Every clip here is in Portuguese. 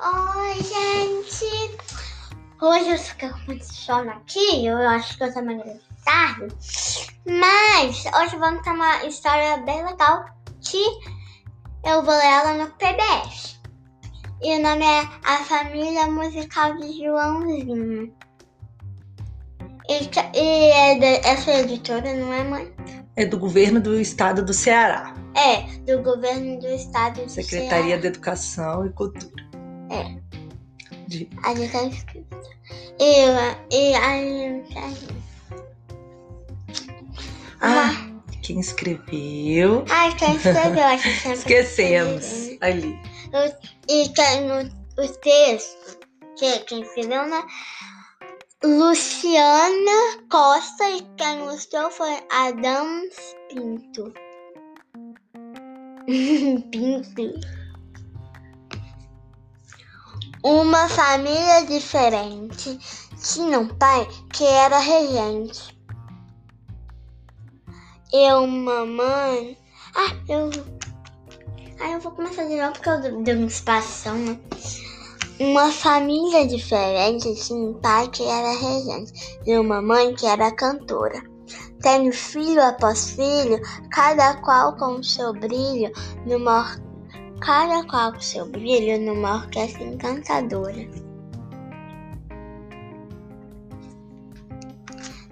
Oi, gente! Hoje eu muito sono aqui, eu acho que eu tô mais tarde. Mas hoje vamos ter uma história bem legal que eu vou ler ela no PBS. E o nome é A Família Musical de Joãozinho. E, e é de, essa editora, não é, mãe? É do governo do estado do Ceará. É, do governo do estado do Secretaria Ceará. de Educação e Cultura. É. De... Ali tá escrito. E, e aí. Ah, quem escreveu? Ai, quem escreveu? A gente sempre Esquecemos. Ali. E tem o, o texto que quem escreveu, né? Luciana Costa e quem ilustrou foi Adams Pinto. Pinto. Uma família diferente tinha um pai que era regente. E uma mãe. Ah, eu. Ah, eu vou começar de novo porque eu dei uma espação, né? Uma família diferente tinha um pai que era regente e uma mãe que era cantora. Tendo filho após filho, cada qual com seu brilho, numa or- cada qual com seu brilho numa orquestra encantadora.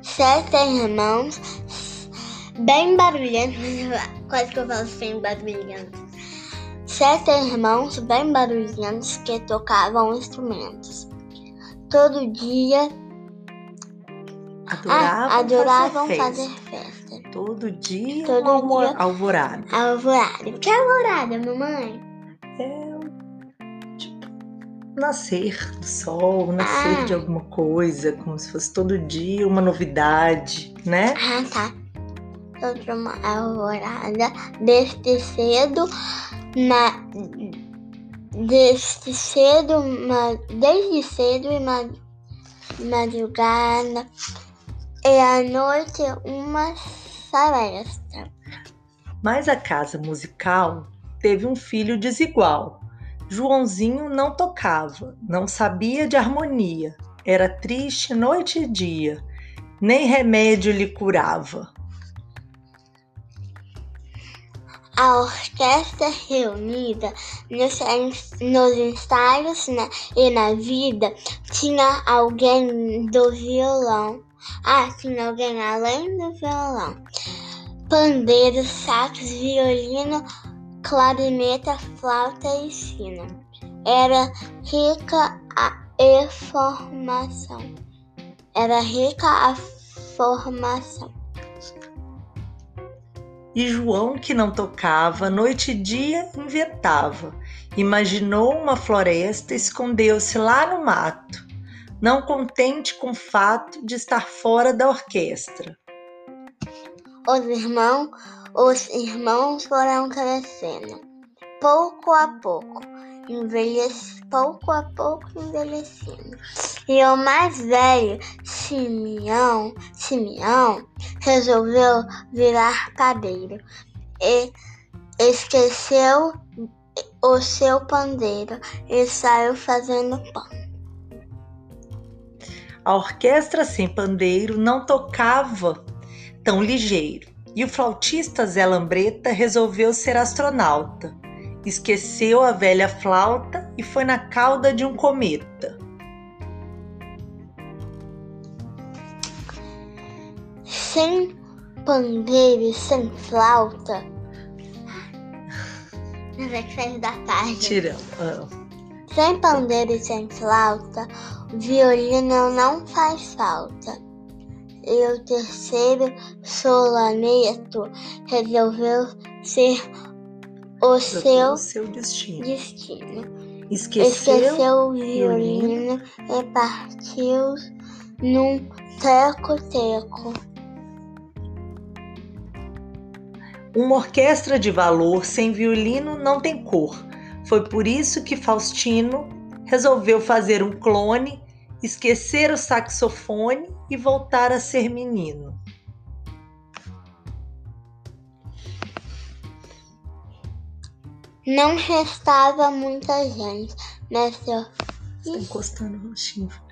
Sete irmãos, bem barulhentos, quase que eu falo sem barulhentos. Sete irmãos bem barulhentos que tocavam instrumentos. Todo dia Adoravam, ah, adoravam fazer, fazer festa. Todo dia Todo uma dia. alvorada. Alvorada. O que é alvorada, mamãe? É tipo nascer do sol, nascer Ah. de alguma coisa, como se fosse todo dia uma novidade, né? Ah, tá. Toda uma alvorada desde cedo, na desde cedo, ma, desde cedo e ma, madrugada e à noite uma floresta. Mas a casa musical teve um filho desigual. Joãozinho não tocava, não sabia de harmonia, era triste noite e dia, nem remédio lhe curava. A orquestra reunida nos, nos ensaios né, e na vida tinha alguém do violão. Ah, alguém além do violão. Pandeiro, sax, violino, clarineta, flauta e sino. Era rica a formação. Era rica a formação. E João, que não tocava, noite e dia inventava. Imaginou uma floresta, escondeu-se lá no mato, não contente com o fato de estar fora da orquestra. Os irmãos, os irmãos foram crescendo, pouco a pouco, pouco a pouco envelhecendo. E o mais velho, Simeão, Simeão, resolveu virar padeiro e esqueceu o seu pandeiro e saiu fazendo pão. A orquestra sem pandeiro não tocava tão ligeiro. E o flautista Zé Lambreta resolveu ser astronauta. Esqueceu a velha flauta e foi na cauda de um cometa. Sem pandeiro e sem flauta. Mas é que da tarde. Tirão. Sem pandeiro e sem flauta, o violino não faz falta. E o terceiro solaneto resolveu ser o seu seu destino. destino. Esqueceu, Esqueceu o violino e partiu num teco-teco. Uma orquestra de valor sem violino não tem cor. Foi por isso que Faustino resolveu fazer um clone, esquecer o saxofone e voltar a ser menino. Não restava muita gente Mestre, Você tá encostando no chifre.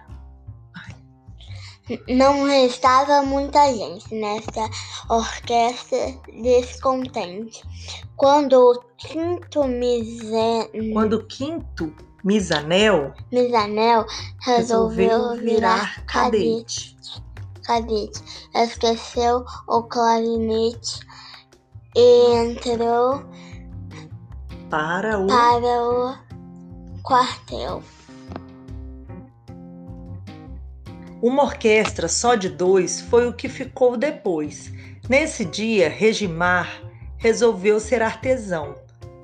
Não restava muita gente nessa orquestra descontente. Quando o quinto mizen... Quando o quinto Misanel Misanel resolveu, resolveu virar cadete. cadete, esqueceu o clarinete e entrou Para o para o quartel. Uma orquestra só de dois foi o que ficou depois. Nesse dia, Regimar resolveu ser artesão.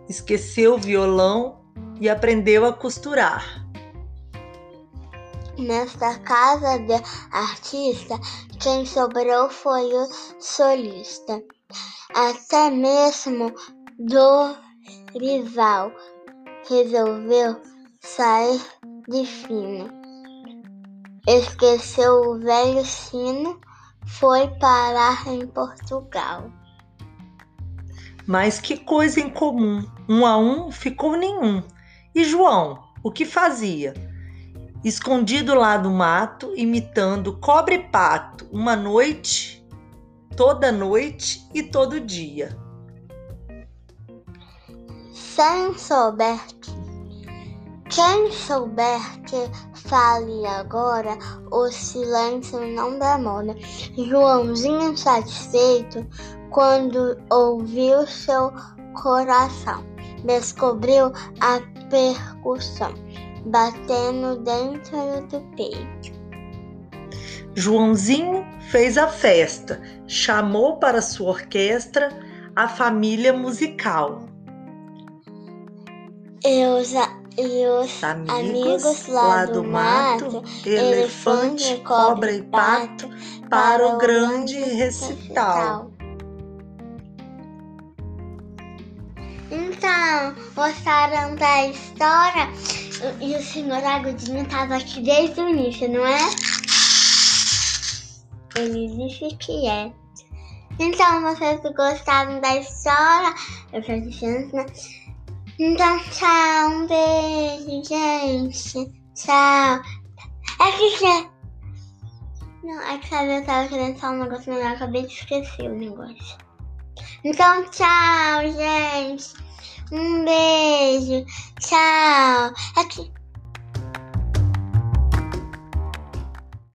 Esqueceu o violão e aprendeu a costurar. Nesta casa de artista, quem sobrou foi o solista. Até mesmo Dorival resolveu sair de fino. Esqueceu o velho sino, foi parar em Portugal. Mas que coisa em comum! Um a um ficou nenhum. E João, o que fazia? Escondido lá do mato, imitando cobre e pato, uma noite, toda noite e todo dia. Sem souber que. Quem souber que fale agora, o silêncio não demora. Joãozinho satisfeito, quando ouviu seu coração, descobriu a percussão batendo dentro do peito. Joãozinho fez a festa, chamou para sua orquestra a família musical. E os, a- e os Amigos, lá do mato, elefante, cobra e pato, para o grande recital. Então, gostaram da história? E o senhor Agudinho estava aqui desde o início, não é? Ele disse que é. Então, vocês gostaram da história, eu falei chance, né? Então, tchau, um beijo, gente. Tchau. É que que... Não, é que sabe, eu tava querendo falar um negócio melhor, acabei de esquecer o negócio. Então, tchau, gente. Um beijo. Tchau. É que